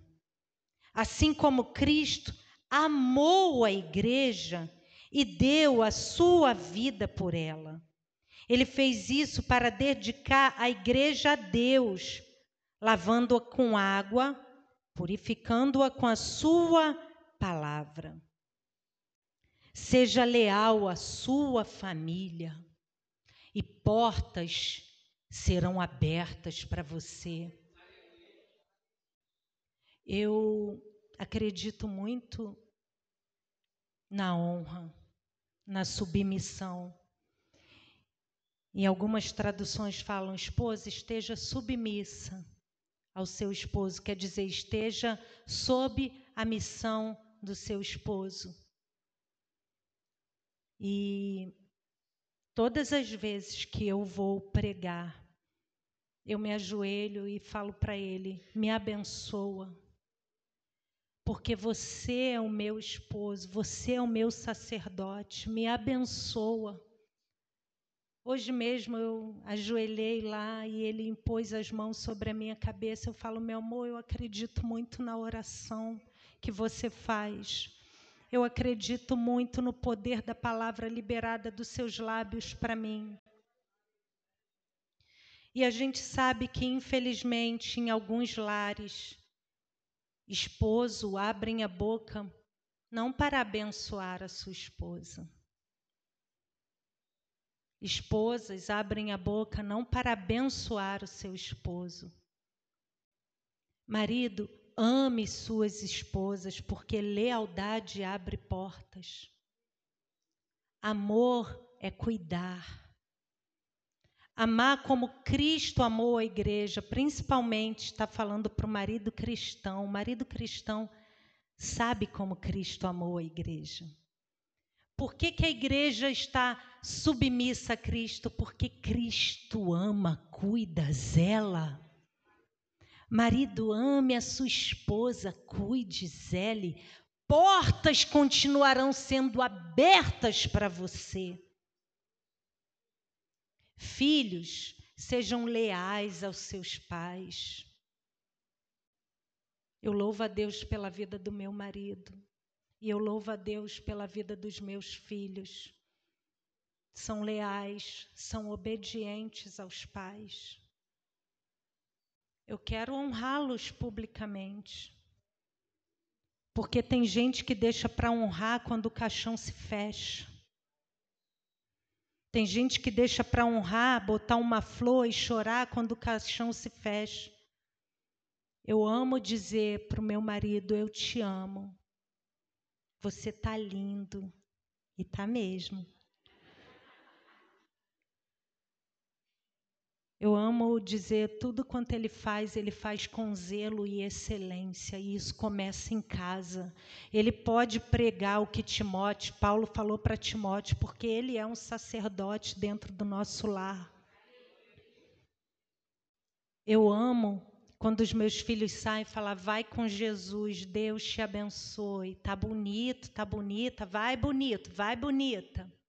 assim como Cristo amou a igreja e deu a sua vida por ela. Ele fez isso para dedicar a igreja a Deus, lavando-a com água purificando-a com a sua palavra. Seja leal à sua família e portas serão abertas para você. Eu acredito muito na honra, na submissão. Em algumas traduções falam, esposa, esteja submissa ao seu esposo, quer dizer, esteja sob a missão do seu esposo. E todas as vezes que eu vou pregar, eu me ajoelho e falo para ele: me abençoa, porque você é o meu esposo, você é o meu sacerdote, me abençoa. Hoje mesmo eu ajoelhei lá e ele impôs as mãos sobre a minha cabeça. Eu falo, meu amor, eu acredito muito na oração que você faz. Eu acredito muito no poder da palavra liberada dos seus lábios para mim. E a gente sabe que, infelizmente, em alguns lares, esposo abrem a boca não para abençoar a sua esposa. Esposas abrem a boca não para abençoar o seu esposo. Marido, ame suas esposas, porque lealdade abre portas. Amor é cuidar. Amar como Cristo amou a igreja, principalmente está falando para o marido cristão. O marido cristão sabe como Cristo amou a igreja. Por que, que a igreja está submissa a Cristo? Porque Cristo ama, cuida, zela. Marido, ame a sua esposa, cuide, zele. Portas continuarão sendo abertas para você. Filhos, sejam leais aos seus pais. Eu louvo a Deus pela vida do meu marido. E eu louvo a Deus pela vida dos meus filhos. São leais, são obedientes aos pais. Eu quero honrá-los publicamente. Porque tem gente que deixa para honrar quando o caixão se fecha. Tem gente que deixa para honrar, botar uma flor e chorar quando o caixão se fecha. Eu amo dizer para o meu marido: Eu te amo. Você tá lindo. E tá mesmo. Eu amo dizer tudo quanto ele faz, ele faz com zelo e excelência, e isso começa em casa. Ele pode pregar o que Timóteo, Paulo falou para Timóteo, porque ele é um sacerdote dentro do nosso lar. Eu amo quando os meus filhos saem falam, vai com Jesus, Deus te abençoe. Tá bonito, tá bonita, vai bonito, vai bonita.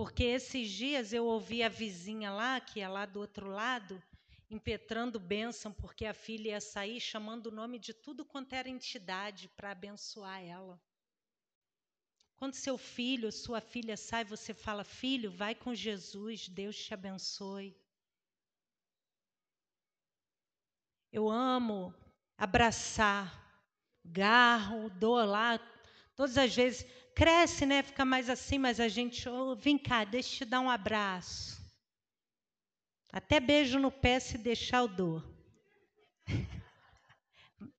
Porque esses dias eu ouvi a vizinha lá, que é lá do outro lado, impetrando bênção, porque a filha ia sair, chamando o nome de tudo quanto era entidade para abençoar ela. Quando seu filho, sua filha sai, você fala: Filho, vai com Jesus, Deus te abençoe. Eu amo abraçar, garro, dou lá, todas as vezes cresce, né? Fica mais assim, mas a gente, oh, vem cá, deixa eu te dar um abraço. Até beijo no pé se deixar eu dou.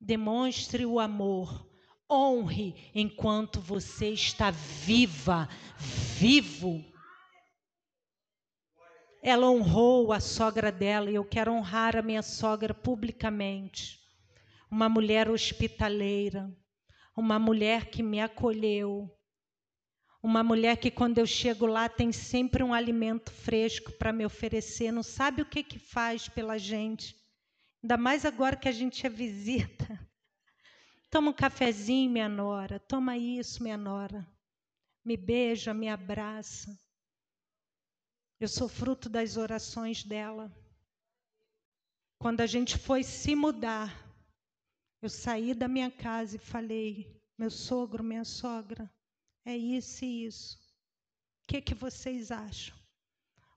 Demonstre o amor. Honre enquanto você está viva, vivo. Ela honrou a sogra dela e eu quero honrar a minha sogra publicamente. Uma mulher hospitaleira, uma mulher que me acolheu, uma mulher que quando eu chego lá tem sempre um alimento fresco para me oferecer, não sabe o que que faz pela gente. Ainda mais agora que a gente é visita. Toma um cafezinho, minha nora. Toma isso, minha nora. Me beija, me abraça. Eu sou fruto das orações dela. Quando a gente foi se mudar, eu saí da minha casa e falei: meu sogro, minha sogra, é isso e isso. O que, que vocês acham?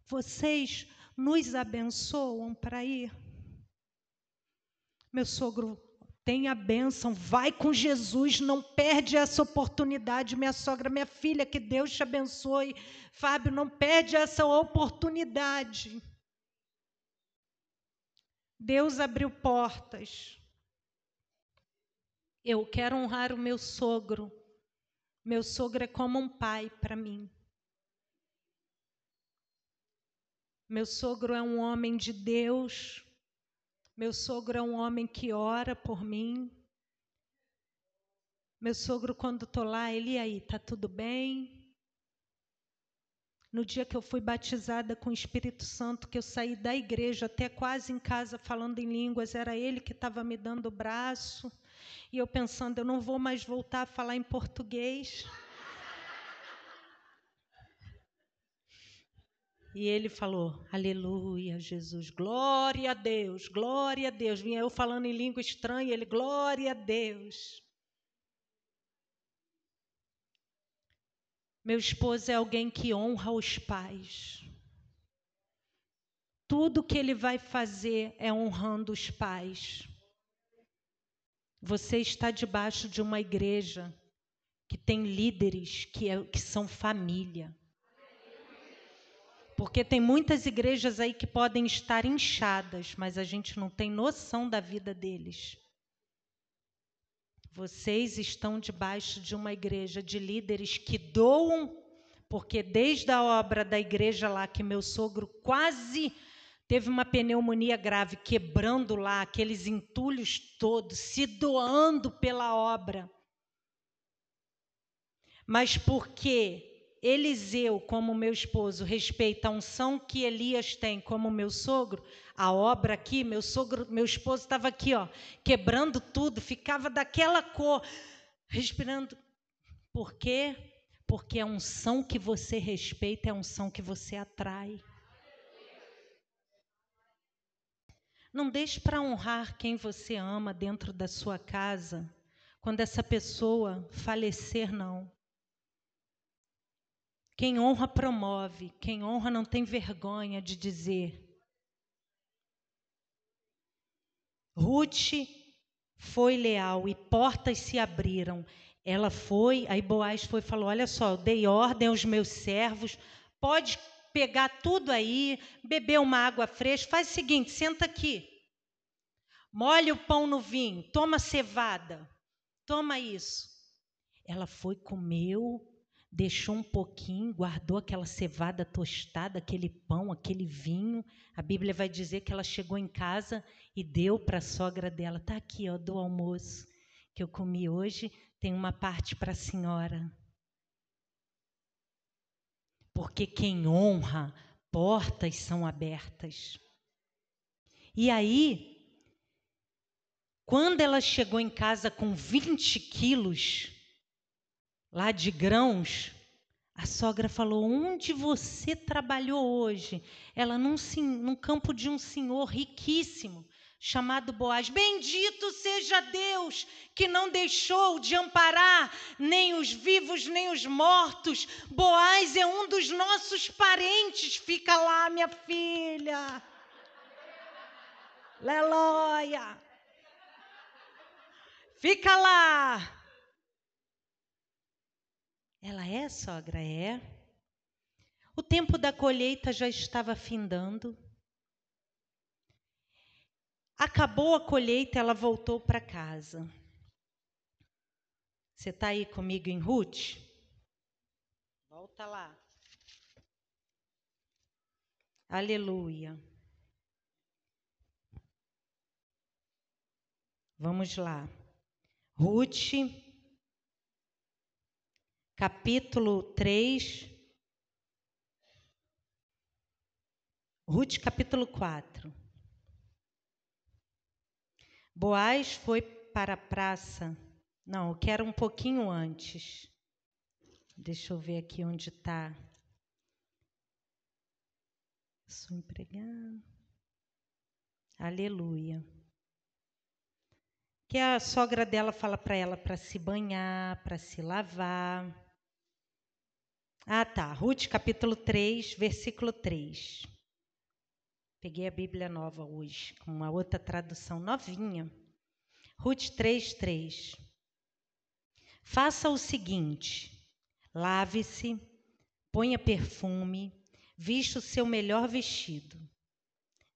Vocês nos abençoam para ir? Meu sogro tem a bênção, vai com Jesus, não perde essa oportunidade, minha sogra, minha filha, que Deus te abençoe. Fábio, não perde essa oportunidade. Deus abriu portas. Eu quero honrar o meu sogro. Meu sogro é como um pai para mim. Meu sogro é um homem de Deus. Meu sogro é um homem que ora por mim. Meu sogro, quando estou lá, ele aí, tá tudo bem? No dia que eu fui batizada com o Espírito Santo, que eu saí da igreja até quase em casa falando em línguas, era ele que estava me dando o braço. E eu pensando, eu não vou mais voltar a falar em português. E ele falou: Aleluia, Jesus, glória a Deus, glória a Deus. Vinha eu falando em língua estranha, ele, glória a Deus. Meu esposo é alguém que honra os pais. Tudo que ele vai fazer é honrando os pais. Você está debaixo de uma igreja que tem líderes que, é, que são família. Porque tem muitas igrejas aí que podem estar inchadas, mas a gente não tem noção da vida deles. Vocês estão debaixo de uma igreja de líderes que doam, porque desde a obra da igreja lá que meu sogro quase teve uma pneumonia grave, quebrando lá aqueles entulhos todos, se doando pela obra. Mas porque Eliseu, como meu esposo, respeita a unção que Elias tem como meu sogro, a obra aqui, meu sogro, meu esposo estava aqui, ó, quebrando tudo, ficava daquela cor, respirando. Por quê? Porque a unção que você respeita é a unção que você atrai. Não deixe para honrar quem você ama dentro da sua casa, quando essa pessoa falecer, não. Quem honra promove, quem honra não tem vergonha de dizer. Ruth foi leal e portas se abriram. Ela foi, aí Boaz foi e falou: Olha só, eu dei ordem aos meus servos, pode pegar tudo aí, beber uma água fresca. Faz o seguinte: senta aqui, molha o pão no vinho, toma cevada, toma isso. Ela foi, comeu, deixou um pouquinho, guardou aquela cevada tostada, aquele pão, aquele vinho. A Bíblia vai dizer que ela chegou em casa e deu para a sogra dela: "Tá aqui, ó, do almoço que eu comi hoje, tem uma parte para a senhora". Porque quem honra, portas são abertas. E aí, quando ela chegou em casa com 20 quilos, lá de grãos, a sogra falou: Onde você trabalhou hoje? Ela, num, num campo de um senhor riquíssimo, chamado Boaz. Bendito seja Deus que não deixou de amparar nem os vivos nem os mortos. Boaz é um dos nossos parentes. Fica lá, minha filha. Aleluia. Fica lá. Ela é, sogra? É. O tempo da colheita já estava findando. Acabou a colheita, ela voltou para casa. Você está aí comigo em Ruth? Volta lá. Aleluia. Vamos lá. Ruth capítulo 3. Ruth, capítulo 4. Boaz foi para a praça. Não, eu quero um pouquinho antes. Deixa eu ver aqui onde está. Sou empregado. Aleluia. Que a sogra dela fala para ela para se banhar, para se lavar. Ah, tá. Ruth, capítulo 3, versículo 3. Peguei a Bíblia nova hoje, com uma outra tradução novinha. Ruth 3, 3. Faça o seguinte: lave-se, ponha perfume, vista o seu melhor vestido.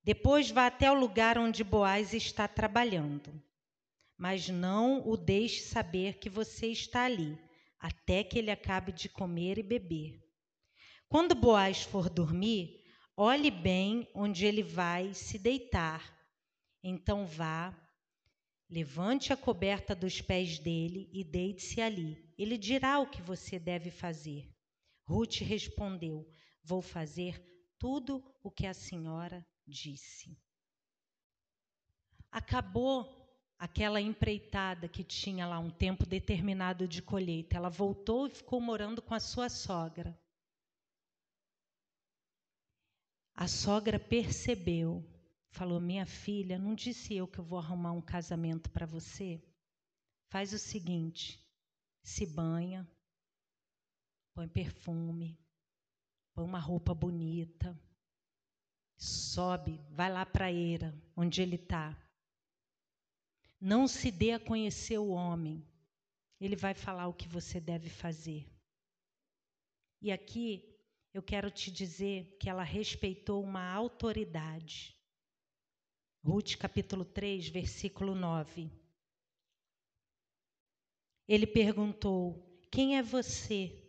Depois vá até o lugar onde Boaz está trabalhando. Mas não o deixe saber que você está ali até que ele acabe de comer e beber. Quando Boaz for dormir, olhe bem onde ele vai se deitar. Então vá, levante a coberta dos pés dele e deite-se ali. Ele dirá o que você deve fazer. Ruth respondeu: Vou fazer tudo o que a senhora disse. Acabou aquela empreitada que tinha lá um tempo determinado de colheita. Ela voltou e ficou morando com a sua sogra. A sogra percebeu, falou: Minha filha, não disse eu que eu vou arrumar um casamento para você? Faz o seguinte: se banha, põe perfume, põe uma roupa bonita, sobe, vai lá para a eira, onde ele está. Não se dê a conhecer o homem, ele vai falar o que você deve fazer. E aqui eu quero te dizer que ela respeitou uma autoridade. Ruth capítulo 3, versículo 9. Ele perguntou: Quem é você?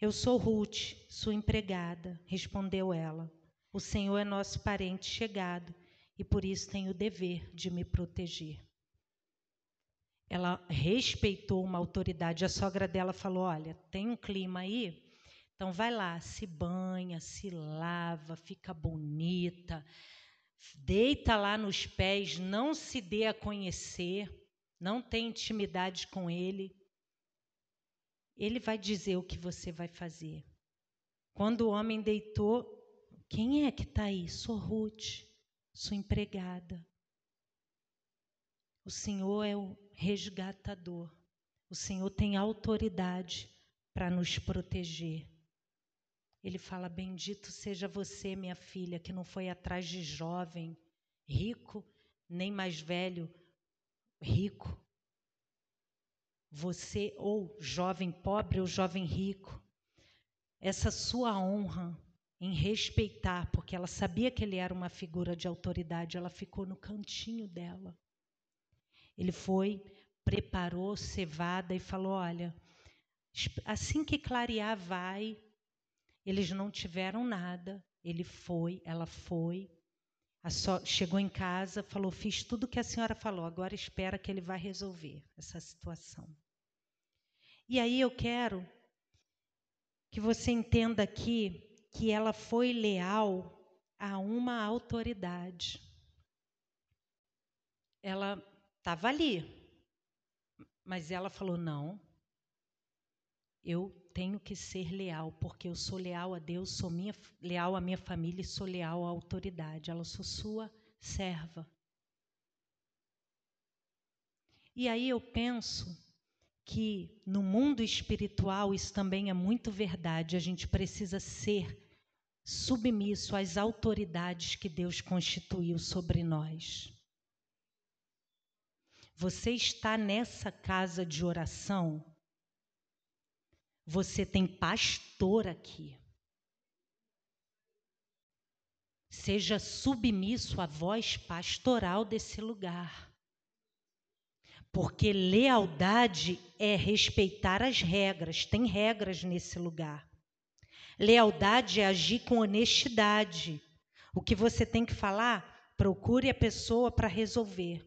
Eu sou Ruth, sua empregada, respondeu ela. O Senhor é nosso parente chegado e por isso tem o dever de me proteger. Ela respeitou uma autoridade. A sogra dela falou: Olha, tem um clima aí, então vai lá, se banha, se lava, fica bonita, deita lá nos pés, não se dê a conhecer, não tem intimidade com ele. Ele vai dizer o que você vai fazer. Quando o homem deitou, quem é que está aí? Sou Ruth, sua empregada. O Senhor é o resgatador. O Senhor tem autoridade para nos proteger. Ele fala: Bendito seja você, minha filha, que não foi atrás de jovem, rico, nem mais velho, rico. Você, ou jovem pobre ou jovem rico, essa sua honra em respeitar, porque ela sabia que ele era uma figura de autoridade, ela ficou no cantinho dela. Ele foi, preparou cevada e falou: Olha, assim que clarear, vai. Eles não tiveram nada. Ele foi, ela foi. So, chegou em casa, falou: Fiz tudo o que a senhora falou, agora espera que ele vai resolver essa situação. E aí eu quero que você entenda aqui que ela foi leal a uma autoridade. Ela estava ali. Mas ela falou: não, eu tenho que ser leal, porque eu sou leal a Deus, sou minha, leal à minha família e sou leal à autoridade. Ela sou sua serva. E aí eu penso que no mundo espiritual isso também é muito verdade. A gente precisa ser submisso às autoridades que Deus constituiu sobre nós. Você está nessa casa de oração? Você tem pastor aqui. Seja submisso à voz pastoral desse lugar. Porque lealdade é respeitar as regras, tem regras nesse lugar. Lealdade é agir com honestidade. O que você tem que falar, procure a pessoa para resolver.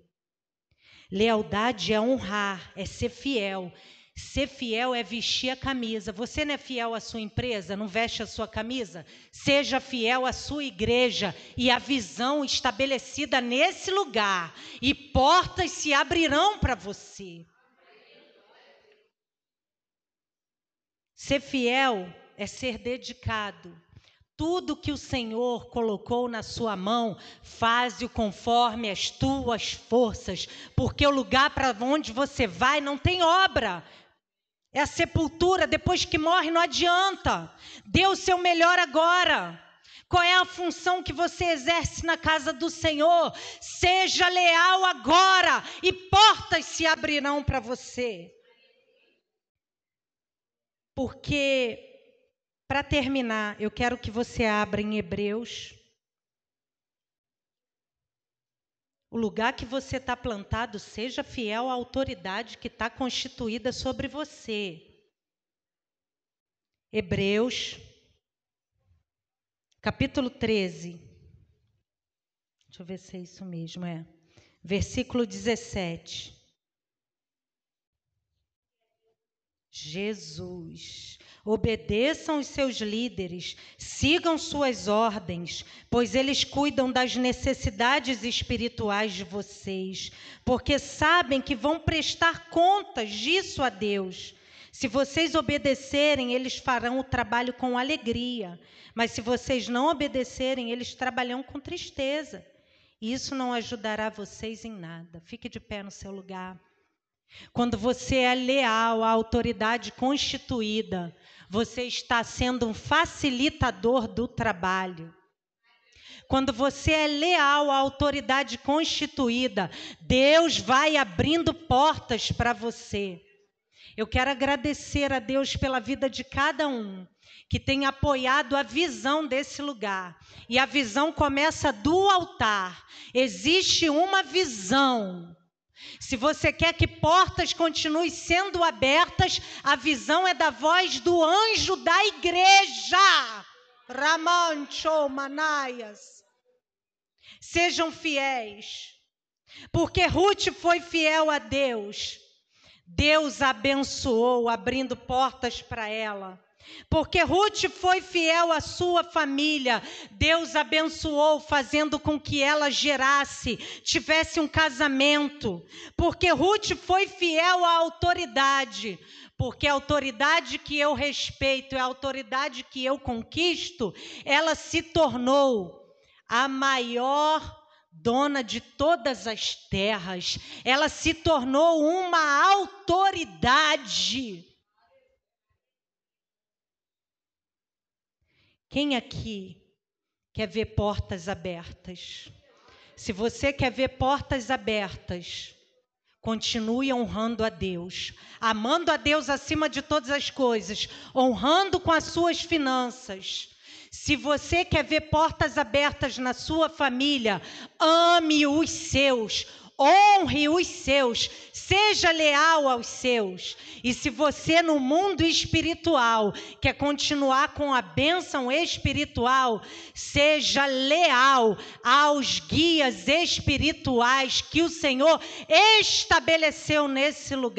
Lealdade é honrar, é ser fiel. Ser fiel é vestir a camisa. Você não é fiel à sua empresa, não veste a sua camisa? Seja fiel à sua igreja e à visão estabelecida nesse lugar. E portas se abrirão para você. Ser fiel é ser dedicado. Tudo que o Senhor colocou na sua mão, faze-o conforme as tuas forças, porque o lugar para onde você vai não tem obra. É a sepultura, depois que morre não adianta. Dê o seu melhor agora. Qual é a função que você exerce na casa do Senhor? Seja leal agora e portas se abrirão para você. Porque para terminar, eu quero que você abra em Hebreus. O lugar que você está plantado, seja fiel à autoridade que está constituída sobre você. Hebreus, capítulo 13. Deixa eu ver se é isso mesmo, é. Versículo 17. Jesus. Obedeçam os seus líderes, sigam suas ordens, pois eles cuidam das necessidades espirituais de vocês, porque sabem que vão prestar contas disso a Deus. Se vocês obedecerem, eles farão o trabalho com alegria. Mas se vocês não obedecerem, eles trabalham com tristeza. E isso não ajudará vocês em nada. Fique de pé no seu lugar. Quando você é leal à autoridade constituída, você está sendo um facilitador do trabalho. Quando você é leal à autoridade constituída, Deus vai abrindo portas para você. Eu quero agradecer a Deus pela vida de cada um que tem apoiado a visão desse lugar. E a visão começa do altar. Existe uma visão. Se você quer que portas continuem sendo abertas, a visão é da voz do anjo da igreja. Ramancho Manaias. Sejam fiéis. Porque Ruth foi fiel a Deus. Deus abençoou, abrindo portas para ela. Porque Ruth foi fiel à sua família, Deus abençoou, fazendo com que ela gerasse, tivesse um casamento. Porque Ruth foi fiel à autoridade, porque a autoridade que eu respeito e a autoridade que eu conquisto, ela se tornou a maior dona de todas as terras, ela se tornou uma autoridade. Quem aqui quer ver portas abertas? Se você quer ver portas abertas, continue honrando a Deus, amando a Deus acima de todas as coisas, honrando com as suas finanças se você quer ver portas abertas na sua família, ame os seus, honre os seus, seja leal aos seus. E se você no mundo espiritual quer continuar com a bênção espiritual, seja leal aos guias espirituais que o Senhor estabeleceu nesse lugar.